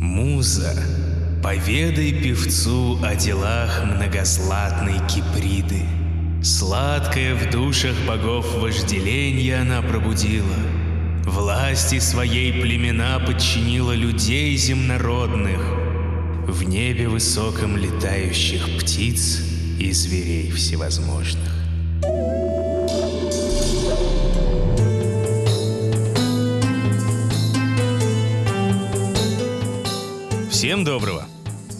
Муза, поведай певцу о делах многозлатной Киприды. Сладкое в душах богов вожделенье она пробудила. Власти своей племена подчинила людей земнородных. В небе высоком летающих птиц и зверей всевозможных. Всем доброго!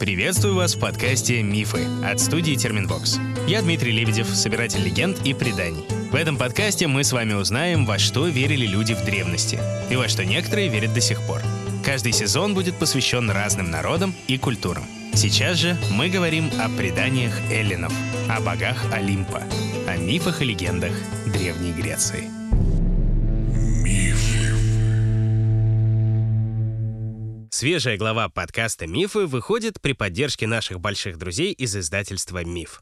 Приветствую вас в подкасте «Мифы» от студии Терминвокс. Я Дмитрий Лебедев, собиратель легенд и преданий. В этом подкасте мы с вами узнаем, во что верили люди в древности и во что некоторые верят до сих пор. Каждый сезон будет посвящен разным народам и культурам. Сейчас же мы говорим о преданиях эллинов, о богах Олимпа, о мифах и легендах Древней Греции. Свежая глава подкаста «Мифы» выходит при поддержке наших больших друзей из издательства «Миф».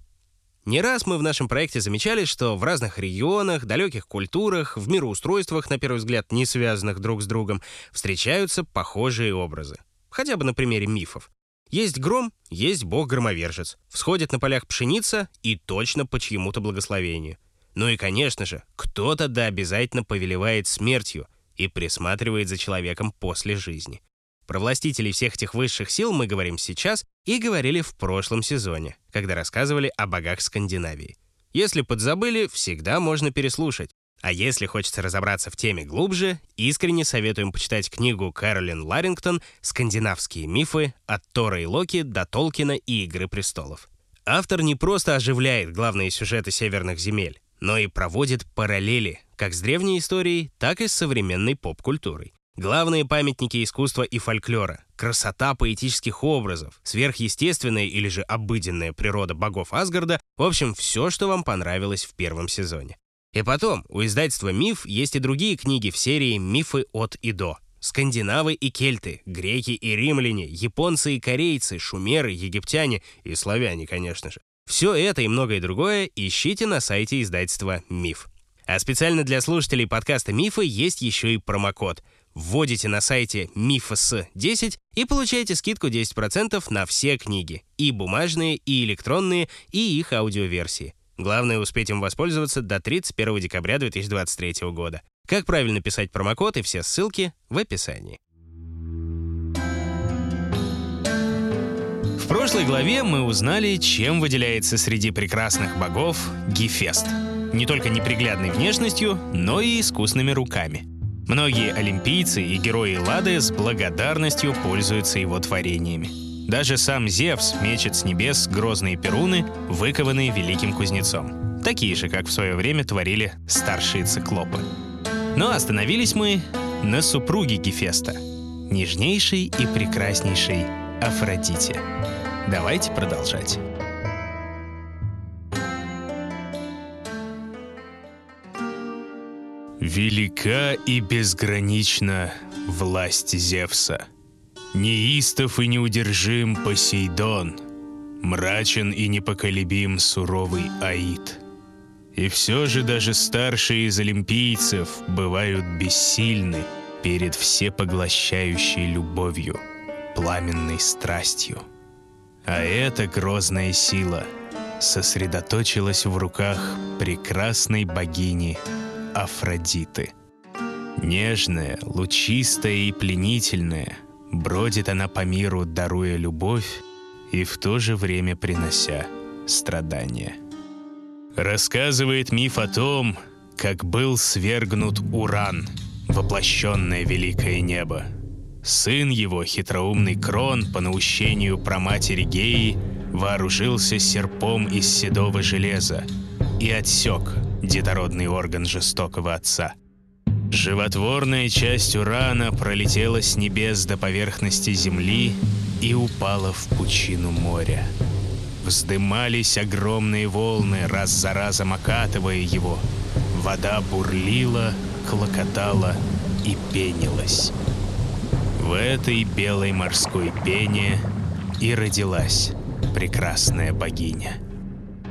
Не раз мы в нашем проекте замечали, что в разных регионах, далеких культурах, в мироустройствах, на первый взгляд, не связанных друг с другом, встречаются похожие образы. Хотя бы на примере мифов. Есть гром, есть бог-громовержец. Всходит на полях пшеница и точно по чьему-то благословению. Ну и, конечно же, кто-то да обязательно повелевает смертью и присматривает за человеком после жизни. Про властителей всех этих высших сил мы говорим сейчас и говорили в прошлом сезоне, когда рассказывали о богах Скандинавии. Если подзабыли, всегда можно переслушать. А если хочется разобраться в теме глубже, искренне советуем почитать книгу Кэролин Ларингтон «Скандинавские мифы. От Тора и Локи до Толкина и Игры престолов». Автор не просто оживляет главные сюжеты северных земель, но и проводит параллели как с древней историей, так и с современной поп-культурой. Главные памятники искусства и фольклора, красота поэтических образов, сверхъестественная или же обыденная природа богов Асгарда, в общем, все, что вам понравилось в первом сезоне. И потом, у издательства «Миф» есть и другие книги в серии «Мифы от и до». Скандинавы и кельты, греки и римляне, японцы и корейцы, шумеры, египтяне и славяне, конечно же. Все это и многое другое ищите на сайте издательства «Миф». А специально для слушателей подкаста «Мифы» есть еще и промокод – Вводите на сайте MIFS10 и получаете скидку 10% на все книги, и бумажные, и электронные, и их аудиоверсии. Главное успеть им воспользоваться до 31 декабря 2023 года. Как правильно писать промокод и все ссылки в описании. В прошлой главе мы узнали, чем выделяется среди прекрасных богов Гефест. Не только неприглядной внешностью, но и искусными руками – Многие олимпийцы и герои Лады с благодарностью пользуются его творениями. Даже сам Зевс мечет с небес грозные перуны, выкованные великим кузнецом. Такие же, как в свое время творили старшие циклопы. Но остановились мы на супруге Гефеста, нежнейшей и прекраснейшей Афродите. Давайте продолжать. Велика и безгранична власть Зевса. Неистов и неудержим Посейдон, мрачен и непоколебим суровый Аид. И все же даже старшие из олимпийцев бывают бессильны перед всепоглощающей любовью, пламенной страстью. А эта грозная сила сосредоточилась в руках прекрасной богини Афродиты. Нежная, лучистая и пленительная, бродит она по миру, даруя любовь и в то же время принося страдания. Рассказывает миф о том, как был свергнут Уран, воплощенное великое небо. Сын его, хитроумный Крон, по наущению праматери Геи, вооружился серпом из седого железа и отсек детородный орган жестокого отца. Животворная часть урана пролетела с небес до поверхности земли и упала в пучину моря. Вздымались огромные волны, раз за разом окатывая его. Вода бурлила, клокотала и пенилась. В этой белой морской пене и родилась прекрасная богиня.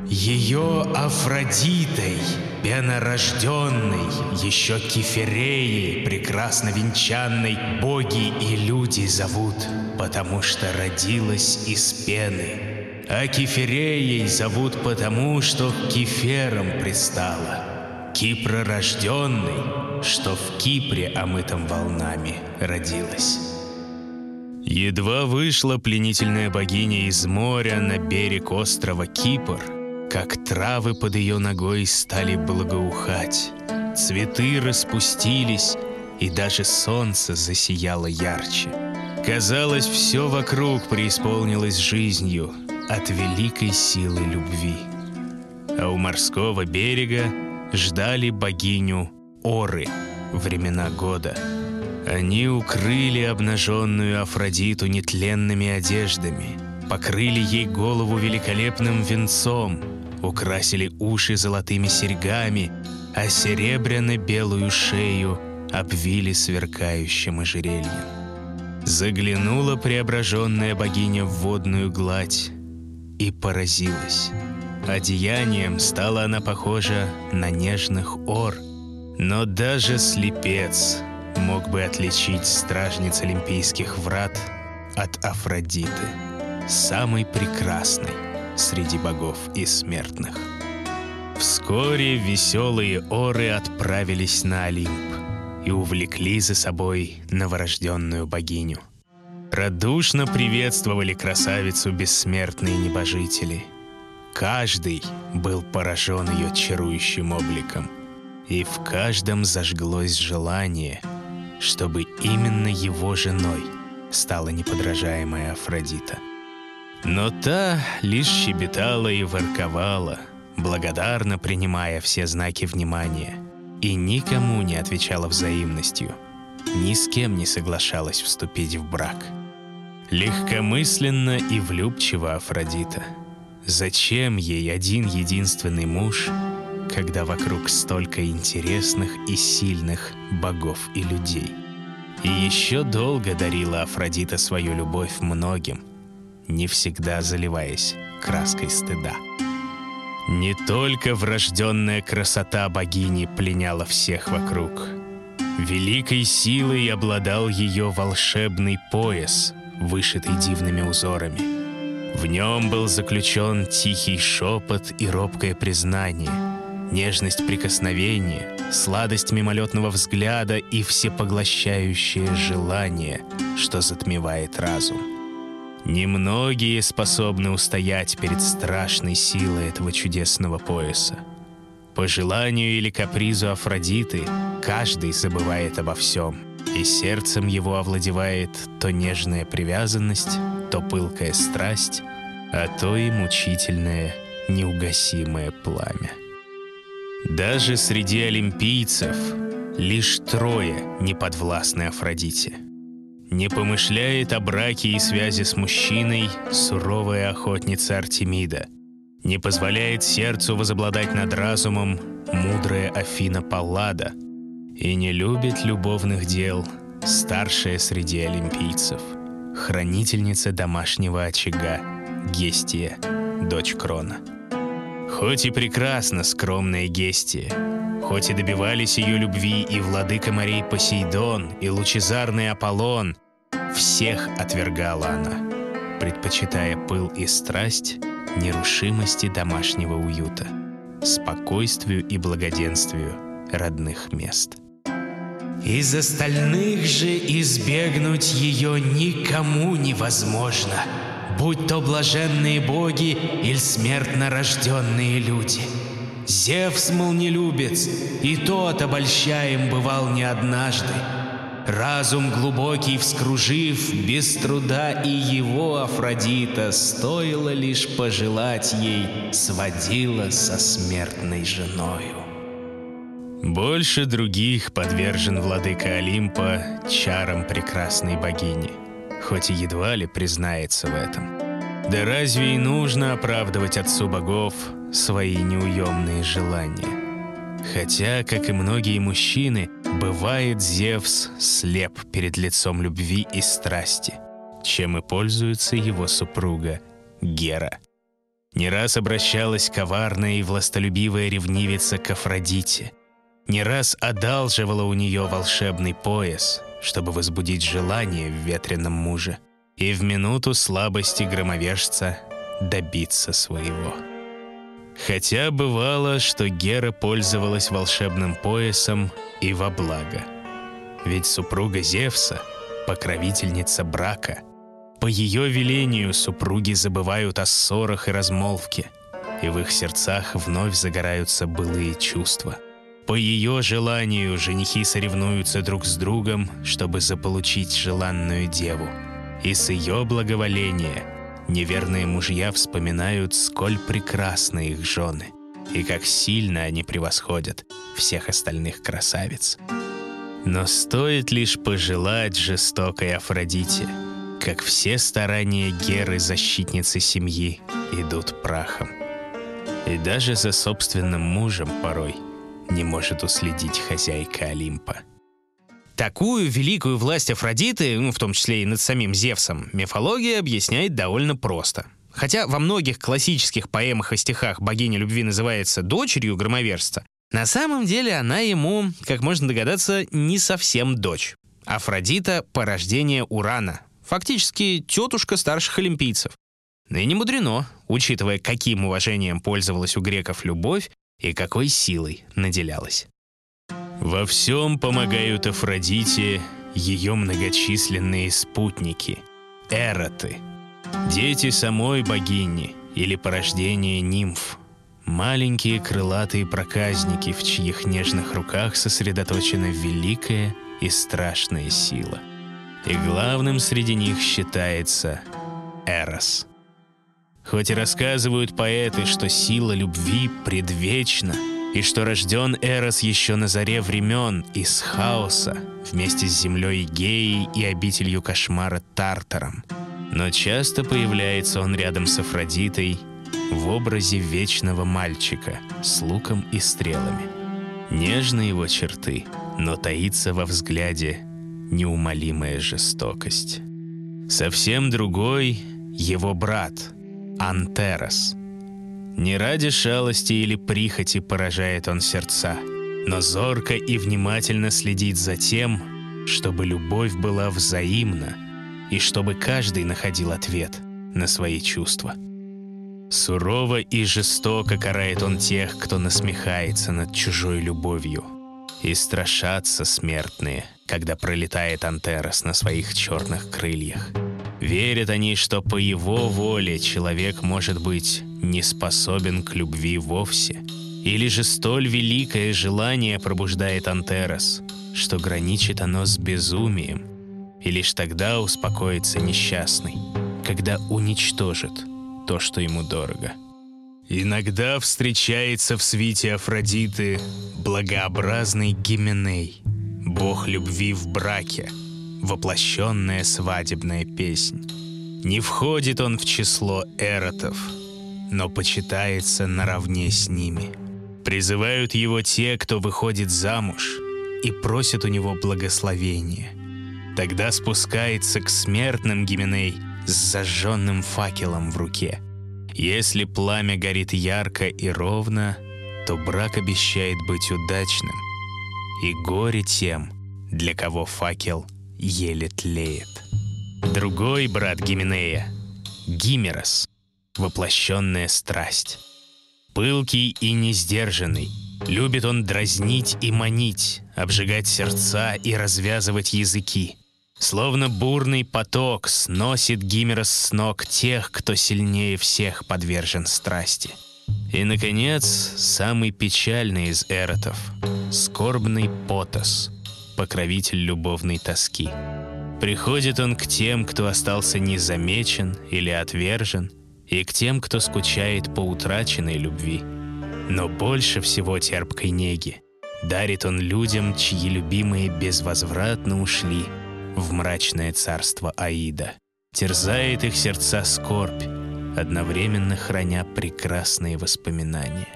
Ее Афродитой Пенорожденный, еще кефиреи, прекрасно венчанной, боги и люди зовут, потому что родилась из пены. А кефиреей зовут потому, что к кеферам пристала. Кипророжденный, что в Кипре, омытом волнами, родилась. Едва вышла пленительная богиня из моря на берег острова Кипр, как травы под ее ногой стали благоухать, цветы распустились, и даже солнце засияло ярче. Казалось, все вокруг преисполнилось жизнью от великой силы любви. А у морского берега ждали богиню Оры времена года — они укрыли обнаженную Афродиту нетленными одеждами, покрыли ей голову великолепным венцом, украсили уши золотыми серьгами, а серебряно-белую шею обвили сверкающим ожерельем. Заглянула преображенная богиня в водную гладь и поразилась. Одеянием стала она похожа на нежных ор, но даже слепец мог бы отличить стражниц Олимпийских врат от Афродиты, самой прекрасной среди богов и смертных. Вскоре веселые оры отправились на Олимп и увлекли за собой новорожденную богиню. Радушно приветствовали красавицу бессмертные небожители. Каждый был поражен ее чарующим обликом, и в каждом зажглось желание — чтобы именно его женой стала неподражаемая Афродита. Но та лишь щебетала и ворковала, благодарно принимая все знаки внимания, и никому не отвечала взаимностью, ни с кем не соглашалась вступить в брак. Легкомысленно и влюбчиво Афродита. Зачем ей один единственный муж, когда вокруг столько интересных и сильных богов и людей. И еще долго дарила Афродита свою любовь многим, не всегда заливаясь краской стыда. Не только врожденная красота богини пленяла всех вокруг. Великой силой обладал ее волшебный пояс, вышитый дивными узорами. В нем был заключен тихий шепот и робкое признание — нежность прикосновения, сладость мимолетного взгляда и всепоглощающее желание, что затмевает разум. Немногие способны устоять перед страшной силой этого чудесного пояса. По желанию или капризу Афродиты каждый забывает обо всем, и сердцем его овладевает то нежная привязанность, то пылкая страсть, а то и мучительное неугасимое пламя. Даже среди олимпийцев лишь трое не подвластны Афродите. Не помышляет о браке и связи с мужчиной суровая охотница Артемида. Не позволяет сердцу возобладать над разумом мудрая Афина Паллада. И не любит любовных дел старшая среди олимпийцев, хранительница домашнего очага Гестия, дочь Крона. Хоть и прекрасна скромная Гестия, хоть и добивались ее любви и владыка морей Посейдон, и лучезарный Аполлон, всех отвергала она, предпочитая пыл и страсть нерушимости домашнего уюта, спокойствию и благоденствию родных мест. Из остальных же избегнуть ее никому невозможно — будь то блаженные боги или смертно рожденные люди. Зевс молнелюбец, и тот обольщаем бывал не однажды. Разум глубокий вскружив, без труда и его Афродита, стоило лишь пожелать ей, сводила со смертной женою. Больше других подвержен владыка Олимпа чарам прекрасной богини — хоть и едва ли признается в этом. Да разве и нужно оправдывать отцу богов свои неуемные желания? Хотя, как и многие мужчины, бывает Зевс слеп перед лицом любви и страсти, чем и пользуется его супруга Гера. Не раз обращалась коварная и властолюбивая ревнивица к Афродите. Не раз одалживала у нее волшебный пояс, чтобы возбудить желание в ветреном муже и в минуту слабости громовержца добиться своего. Хотя бывало, что Гера пользовалась волшебным поясом и во благо. Ведь супруга Зевса — покровительница брака — по ее велению супруги забывают о ссорах и размолвке, и в их сердцах вновь загораются былые чувства. По ее желанию женихи соревнуются друг с другом, чтобы заполучить желанную деву. И с ее благоволения неверные мужья вспоминают, сколь прекрасны их жены, и как сильно они превосходят всех остальных красавиц. Но стоит лишь пожелать жестокой Афродите — как все старания Геры, защитницы семьи, идут прахом. И даже за собственным мужем порой не может уследить хозяйка Олимпа. Такую великую власть Афродиты, ну, в том числе и над самим Зевсом, мифология объясняет довольно просто. Хотя во многих классических поэмах и стихах богиня любви называется дочерью громовержца, на самом деле она ему, как можно догадаться, не совсем дочь. Афродита — порождение Урана, Фактически тетушка старших олимпийцев. И не мудрено, учитывая, каким уважением пользовалась у греков любовь и какой силой наделялась. Во всем помогают Афродите ее многочисленные спутники — эроты, дети самой богини или порождение нимф, маленькие крылатые проказники, в чьих нежных руках сосредоточена великая и страшная сила — и главным среди них считается Эрос. Хоть и рассказывают поэты, что сила любви предвечна, и что рожден Эрос еще на заре времен из хаоса, вместе с землей Геей и обителью кошмара Тартаром. Но часто появляется он рядом с Афродитой в образе вечного мальчика с луком и стрелами. Нежны его черты, но таится во взгляде неумолимая жестокость. Совсем другой — его брат, Антерос. Не ради шалости или прихоти поражает он сердца, но зорко и внимательно следит за тем, чтобы любовь была взаимна и чтобы каждый находил ответ на свои чувства. Сурово и жестоко карает он тех, кто насмехается над чужой любовью. И страшатся смертные — когда пролетает Антерос на своих черных крыльях. Верят они, что по его воле человек может быть не способен к любви вовсе. Или же столь великое желание пробуждает Антерос, что граничит оно с безумием. И лишь тогда успокоится несчастный, когда уничтожит то, что ему дорого. Иногда встречается в свите Афродиты благообразный Гименей — бог любви в браке, воплощенная свадебная песнь. Не входит он в число эротов, но почитается наравне с ними. Призывают его те, кто выходит замуж, и просят у него благословения. Тогда спускается к смертным Гименей с зажженным факелом в руке. Если пламя горит ярко и ровно, то брак обещает быть удачным, и горе тем, для кого факел еле тлеет. Другой брат Гименея — Гимерос, воплощенная страсть. Пылкий и несдержанный, любит он дразнить и манить, обжигать сердца и развязывать языки. Словно бурный поток сносит Гимерос с ног тех, кто сильнее всех подвержен страсти — и, наконец, самый печальный из эротов — скорбный Потос, покровитель любовной тоски. Приходит он к тем, кто остался незамечен или отвержен, и к тем, кто скучает по утраченной любви. Но больше всего терпкой неги дарит он людям, чьи любимые безвозвратно ушли в мрачное царство Аида. Терзает их сердца скорбь, одновременно храня прекрасные воспоминания.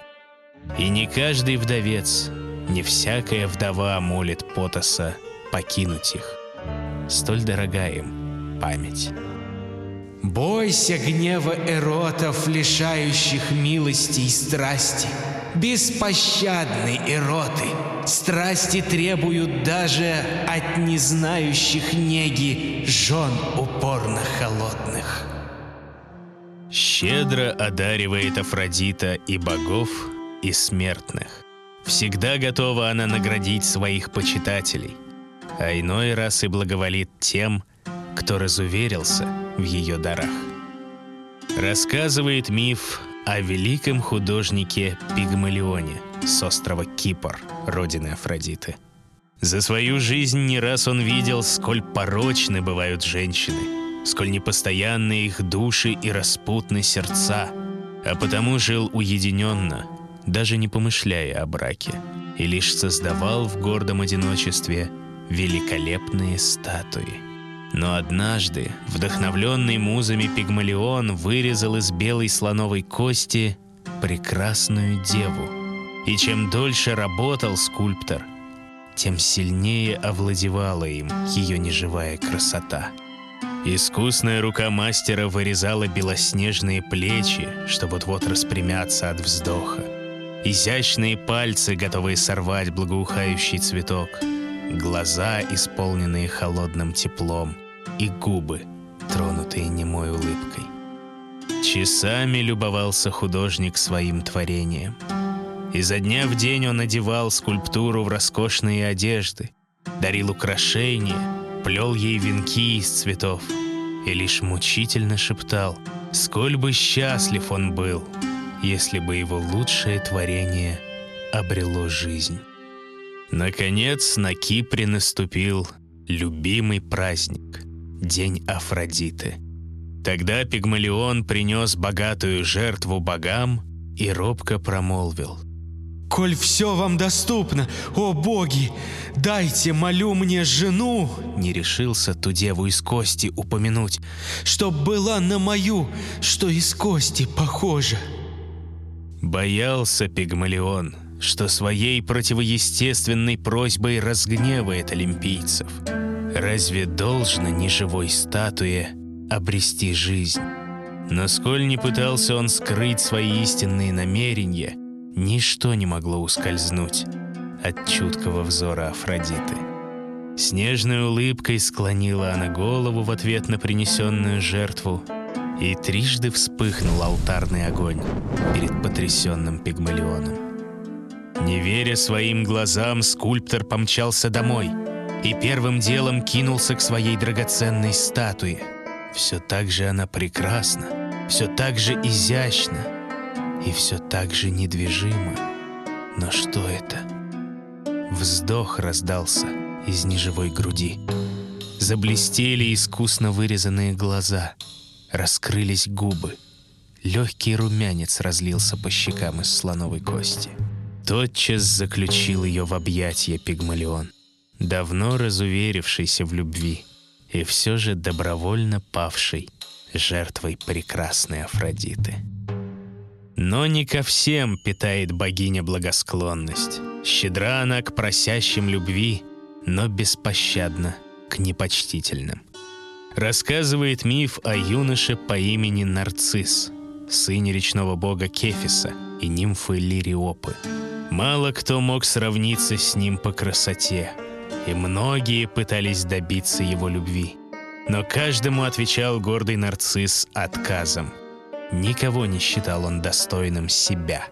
И не каждый вдовец, не всякая вдова молит Потоса покинуть их. Столь дорога им память. Бойся гнева эротов, лишающих милости и страсти. Беспощадны эроты. Страсти требуют даже от незнающих неги жен упорно холодных. Щедро одаривает Афродита и богов, и смертных. Всегда готова она наградить своих почитателей, а иной раз и благоволит тем, кто разуверился в ее дарах. Рассказывает миф о великом художнике Пигмалионе с острова Кипр, родины Афродиты. За свою жизнь не раз он видел, сколь порочны бывают женщины, сколь непостоянны их души и распутны сердца, а потому жил уединенно, даже не помышляя о браке, и лишь создавал в гордом одиночестве великолепные статуи. Но однажды, вдохновленный музами Пигмалион вырезал из белой слоновой кости прекрасную деву. И чем дольше работал скульптор, тем сильнее овладевала им ее неживая красота. Искусная рука мастера вырезала белоснежные плечи, чтобы вот-вот распрямяться от вздоха. Изящные пальцы, готовые сорвать благоухающий цветок. Глаза, исполненные холодным теплом и губы, тронутые немой улыбкой. Часами любовался художник своим творением. Изо дня в день он одевал скульптуру в роскошные одежды, дарил украшения, плел ей венки из цветов и лишь мучительно шептал, сколь бы счастлив он был, если бы его лучшее творение обрело жизнь. Наконец на Кипре наступил любимый праздник — День Афродиты. Тогда Пигмалион принес богатую жертву богам и робко промолвил. «Коль все вам доступно, о боги, дайте, молю мне, жену!» Не решился ту деву из кости упомянуть, «Чтоб была на мою, что из кости похожа». Боялся Пигмалион, что своей противоестественной просьбой разгневает олимпийцев – Разве должно неживой статуе обрести жизнь? Но сколь не пытался он скрыть свои истинные намерения, ничто не могло ускользнуть от чуткого взора Афродиты. Снежной улыбкой склонила она голову в ответ на принесенную жертву, и трижды вспыхнул алтарный огонь перед потрясенным Пигмалионом. Не веря своим глазам, скульптор помчался домой — и первым делом кинулся к своей драгоценной статуе. Все так же она прекрасна, все так же изящна и все так же недвижима. Но что это? Вздох раздался из неживой груди. Заблестели искусно вырезанные глаза, раскрылись губы. Легкий румянец разлился по щекам из слоновой кости. Тотчас заключил ее в объятия Пигмалион — давно разуверившийся в любви и все же добровольно павший жертвой прекрасной Афродиты. Но не ко всем питает богиня благосклонность. Щедра она к просящим любви, но беспощадна к непочтительным. Рассказывает миф о юноше по имени Нарцисс, сыне речного бога Кефиса и нимфы Лириопы. Мало кто мог сравниться с ним по красоте — и многие пытались добиться его любви. Но каждому отвечал гордый нарцисс отказом. Никого не считал он достойным себя,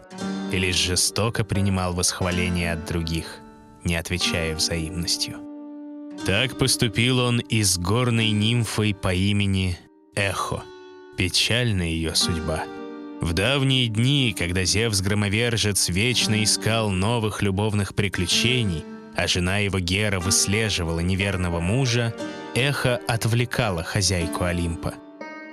и лишь жестоко принимал восхваление от других, не отвечая взаимностью. Так поступил он и с горной нимфой по имени Эхо. Печальна ее судьба. В давние дни, когда Зевс-громовержец вечно искал новых любовных приключений — а жена его Гера выслеживала неверного мужа, эхо отвлекало хозяйку Олимпа.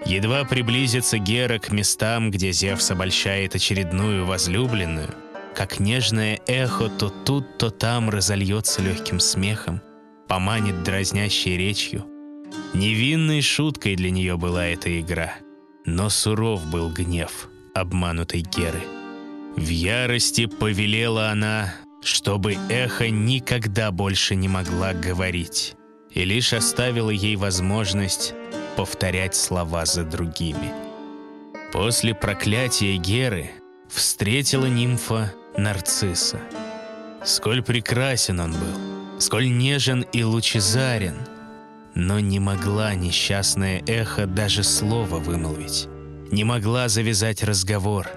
Едва приблизится Гера к местам, где Зевс обольщает очередную возлюбленную, как нежное эхо то тут, то там разольется легким смехом, поманит дразнящей речью. Невинной шуткой для нее была эта игра, но суров был гнев обманутой Геры. В ярости повелела она чтобы эхо никогда больше не могла говорить, и лишь оставила ей возможность повторять слова за другими. После проклятия Геры встретила нимфа Нарцисса. Сколь прекрасен он был, сколь нежен и лучезарен, но не могла несчастное эхо даже слова вымолвить, не могла завязать разговор,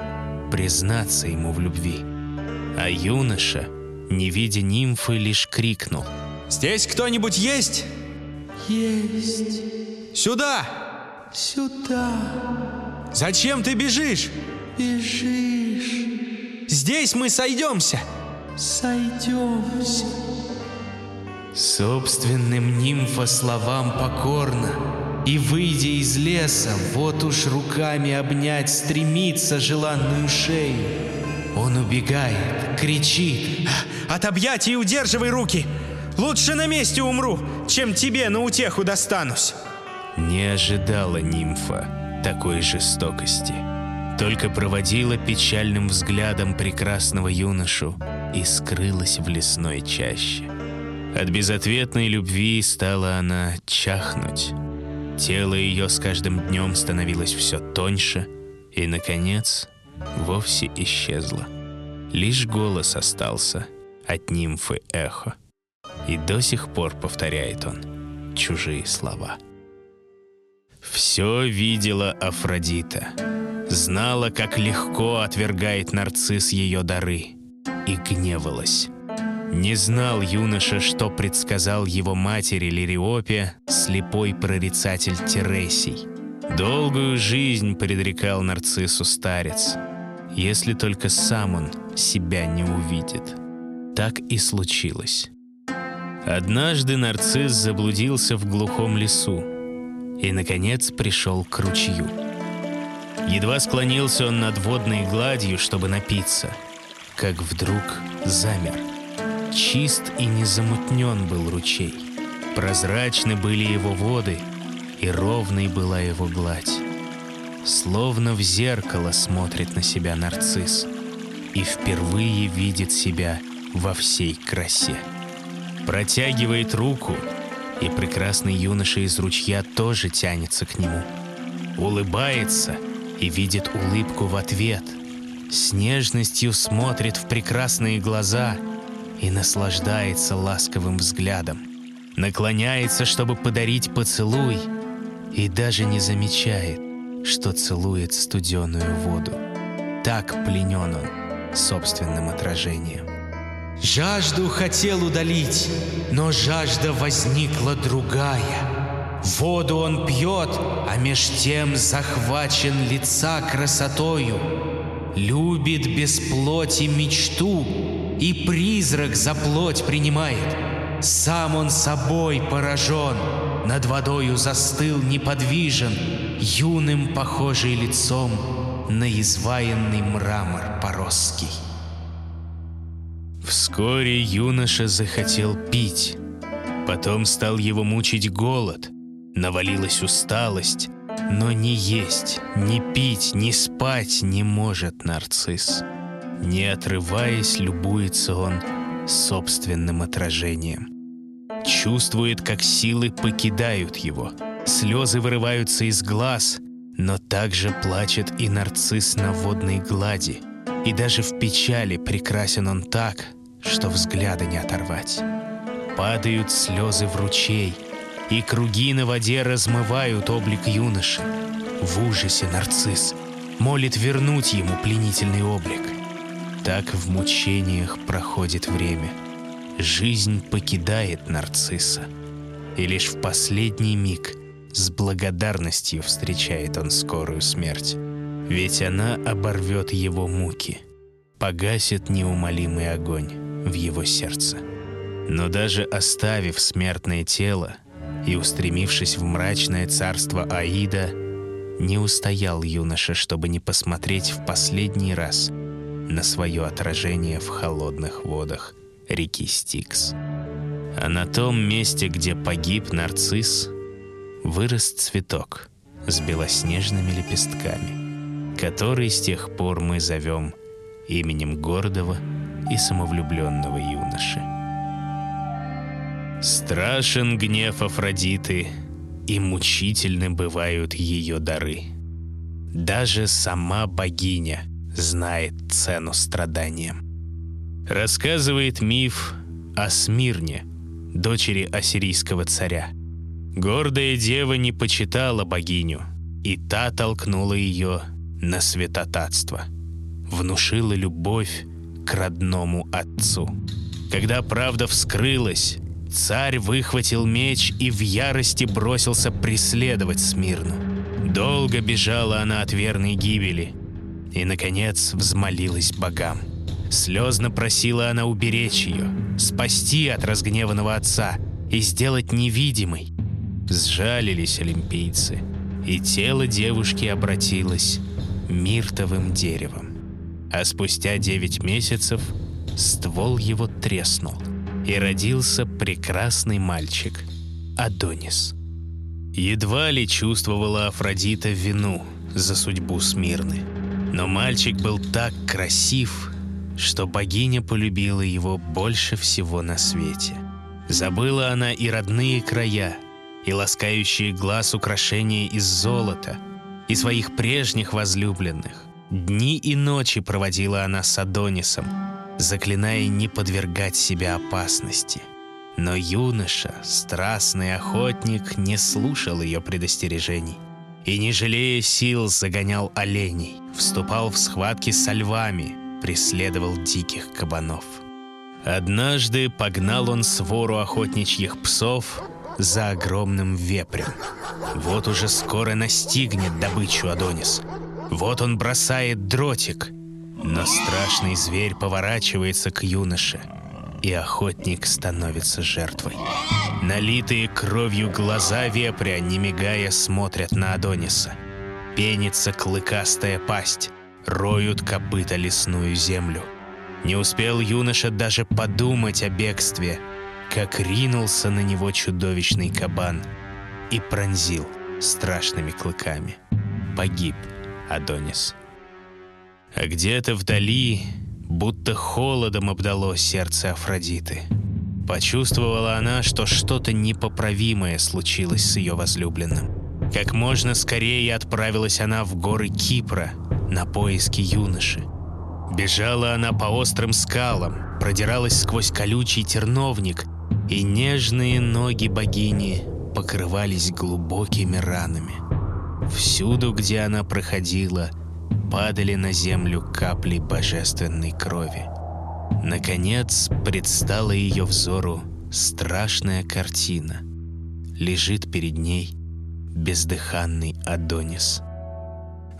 признаться ему в любви. А юноша, не видя нимфы, лишь крикнул. «Здесь кто-нибудь есть?» «Есть». «Сюда!» «Сюда». «Зачем ты бежишь?» «Бежишь». «Здесь мы сойдемся!» «Сойдемся». Собственным нимфа словам покорно, И, выйдя из леса, вот уж руками обнять Стремится желанную шею. Он убегает, кричит. «От объятий удерживай руки! Лучше на месте умру, чем тебе на утеху достанусь!» Не ожидала нимфа такой жестокости. Только проводила печальным взглядом прекрасного юношу и скрылась в лесной чаще. От безответной любви стала она чахнуть. Тело ее с каждым днем становилось все тоньше и, наконец, вовсе исчезло. Лишь голос остался от нимфы эхо. И до сих пор повторяет он чужие слова. Все видела Афродита. Знала, как легко отвергает нарцисс ее дары. И гневалась. Не знал юноша, что предсказал его матери Лириопе слепой прорицатель Тересий. Долгую жизнь предрекал нарциссу старец, если только сам он себя не увидит. Так и случилось. Однажды нарцисс заблудился в глухом лесу и, наконец, пришел к ручью. Едва склонился он над водной гладью, чтобы напиться, как вдруг замер — Чист и незамутнен был ручей. Прозрачны были его воды, и ровной была его гладь. Словно в зеркало смотрит на себя нарцисс и впервые видит себя во всей красе. Протягивает руку, и прекрасный юноша из ручья тоже тянется к нему. Улыбается и видит улыбку в ответ. С нежностью смотрит в прекрасные глаза — и наслаждается ласковым взглядом. Наклоняется, чтобы подарить поцелуй, и даже не замечает, что целует студеную воду. Так пленен он собственным отражением. Жажду хотел удалить, но жажда возникла другая. Воду он пьет, а меж тем захвачен лица красотою. Любит без плоти мечту, и призрак за плоть принимает. Сам он собой поражен, над водою застыл неподвижен, юным похожий лицом на изваянный мрамор поросский. Вскоре юноша захотел пить. Потом стал его мучить голод. Навалилась усталость, но ни есть, ни пить, ни спать не может нарцисс. Не отрываясь, любуется он собственным отражением. Чувствует, как силы покидают его. Слезы вырываются из глаз, но также плачет и нарцисс на водной глади. И даже в печали прекрасен он так, что взгляда не оторвать. Падают слезы в ручей, и круги на воде размывают облик юноши. В ужасе нарцисс молит вернуть ему пленительный облик — так в мучениях проходит время. Жизнь покидает нарцисса. И лишь в последний миг с благодарностью встречает он скорую смерть. Ведь она оборвет его муки, погасит неумолимый огонь в его сердце. Но даже оставив смертное тело и устремившись в мрачное царство Аида, не устоял юноша, чтобы не посмотреть в последний раз на свое отражение в холодных водах реки Стикс. А на том месте, где погиб нарцисс, вырос цветок с белоснежными лепестками, который с тех пор мы зовем именем гордого и самовлюбленного юноши. Страшен гнев Афродиты и мучительны бывают ее дары. Даже сама богиня знает цену страданиям. Рассказывает миф о Смирне, дочери ассирийского царя. Гордая дева не почитала богиню, и та толкнула ее на святотатство. Внушила любовь к родному отцу. Когда правда вскрылась, царь выхватил меч и в ярости бросился преследовать Смирну. Долго бежала она от верной гибели и, наконец, взмолилась богам. Слезно просила она уберечь ее, спасти от разгневанного отца и сделать невидимой. Сжалились олимпийцы, и тело девушки обратилось миртовым деревом. А спустя девять месяцев ствол его треснул, и родился прекрасный мальчик Адонис. Едва ли чувствовала Афродита вину за судьбу Смирны, но мальчик был так красив, что богиня полюбила его больше всего на свете. Забыла она и родные края, и ласкающие глаз украшения из золота, и своих прежних возлюбленных. Дни и ночи проводила она с Адонисом, заклиная не подвергать себя опасности. Но юноша, страстный охотник, не слушал ее предостережений и, не жалея сил, загонял оленей, вступал в схватки со львами, преследовал диких кабанов. Однажды погнал он свору охотничьих псов за огромным вепрем. Вот уже скоро настигнет добычу Адонис. Вот он бросает дротик, но страшный зверь поворачивается к юноше, и охотник становится жертвой. Налитые кровью глаза вепря, не мигая, смотрят на Адониса. Пенится клыкастая пасть, роют копыта лесную землю. Не успел юноша даже подумать о бегстве, как ринулся на него чудовищный кабан и пронзил страшными клыками. Погиб Адонис. А где-то вдали, будто холодом обдало сердце Афродиты. Почувствовала она, что что-то непоправимое случилось с ее возлюбленным. Как можно скорее отправилась она в горы Кипра на поиски юноши. Бежала она по острым скалам, продиралась сквозь колючий терновник, и нежные ноги богини покрывались глубокими ранами. Всюду, где она проходила, падали на землю капли божественной крови. Наконец предстала ее взору страшная картина. Лежит перед ней бездыханный Адонис.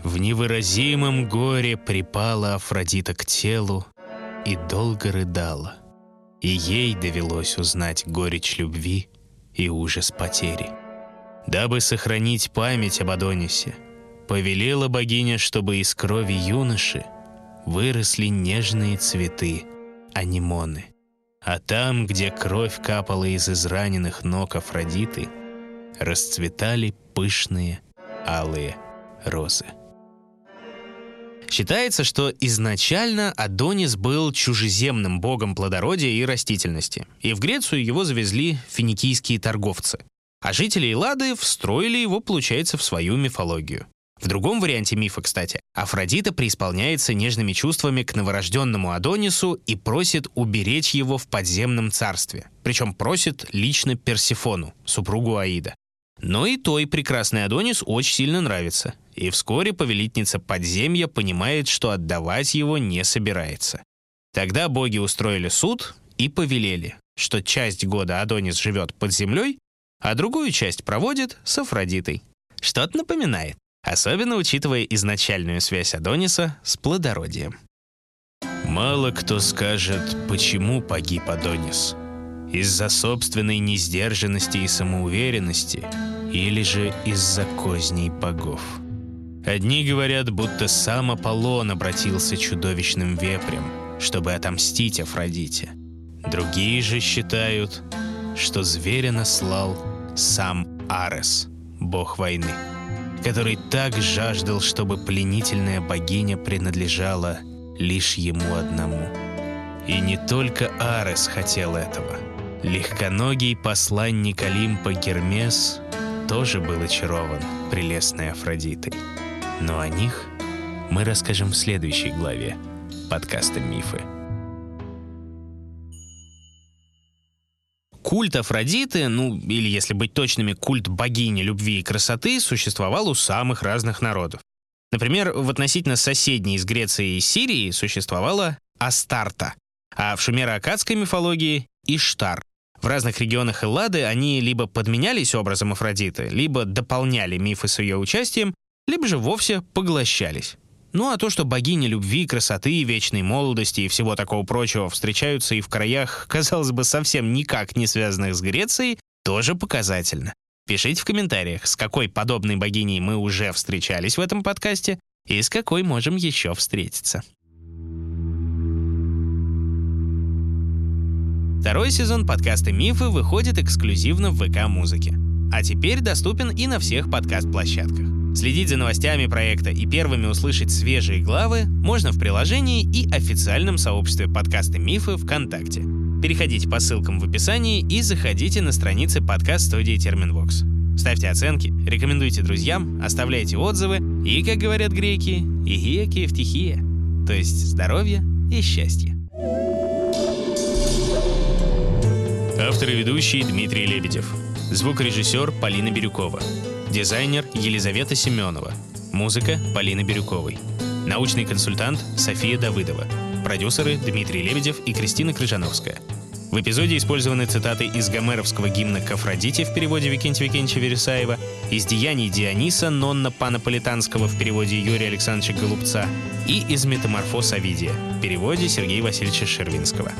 В невыразимом горе припала Афродита к телу и долго рыдала. И ей довелось узнать горечь любви и ужас потери. Дабы сохранить память об Адонисе, повелела богиня, чтобы из крови юноши выросли нежные цветы, анимоны. А там, где кровь капала из израненных ног Афродиты, расцветали пышные алые розы. Считается, что изначально Адонис был чужеземным богом плодородия и растительности, и в Грецию его завезли финикийские торговцы. А жители Эллады встроили его, получается, в свою мифологию. В другом варианте мифа, кстати, Афродита преисполняется нежными чувствами к новорожденному Адонису и просит уберечь его в подземном царстве. Причем просит лично Персифону, супругу Аида. Но и той прекрасный Адонис очень сильно нравится. И вскоре повелительница подземья понимает, что отдавать его не собирается. Тогда боги устроили суд и повелели, что часть года Адонис живет под землей, а другую часть проводит с Афродитой. Что-то напоминает, особенно учитывая изначальную связь Адониса с плодородием. Мало кто скажет, почему погиб Адонис. Из-за собственной несдержанности и самоуверенности или же из-за козней богов. Одни говорят, будто сам Аполлон обратился чудовищным вепрем, чтобы отомстить Афродите. Другие же считают, что зверя наслал сам Арес, бог войны, который так жаждал, чтобы пленительная богиня принадлежала лишь ему одному. И не только Арес хотел этого. Легконогий посланник Олимпа Гермес тоже был очарован прелестной Афродитой. Но о них мы расскажем в следующей главе подкаста «Мифы». Культ Афродиты, ну или если быть точными, культ богини любви и красоты существовал у самых разных народов. Например, в относительно соседней с Грецией и Сирией существовала Астарта, а в шумеро-акадской мифологии — Иштар. В разных регионах Эллады они либо подменялись образом Афродиты, либо дополняли мифы с ее участием, либо же вовсе поглощались. Ну а то, что богини любви, красоты, вечной молодости и всего такого прочего встречаются и в краях, казалось бы, совсем никак не связанных с Грецией, тоже показательно. Пишите в комментариях, с какой подобной богиней мы уже встречались в этом подкасте и с какой можем еще встретиться. Второй сезон подкаста «Мифы» выходит эксклюзивно в ВК-музыке. А теперь доступен и на всех подкаст-площадках. Следить за новостями проекта и первыми услышать свежие главы можно в приложении и официальном сообществе подкаста «Мифы» ВКонтакте. Переходите по ссылкам в описании и заходите на страницы подкаст-студии Терминвокс. Ставьте оценки, рекомендуйте друзьям, оставляйте отзывы и, как говорят греки, «игия кефтихия», то есть здоровье и счастье. Автор и ведущий Дмитрий Лебедев. Звукорежиссер Полина Бирюкова. Дизайнер Елизавета Семенова. Музыка Полины Бирюковой. Научный консультант София Давыдова. Продюсеры Дмитрий Лебедев и Кристина Крыжановская. В эпизоде использованы цитаты из гомеровского гимна к в переводе Викентия Викентьевича Вересаева, из деяний Диониса Нонна Панаполитанского в переводе Юрия Александровича Голубца и из метаморфоз Овидия в переводе Сергея Васильевича Шервинского.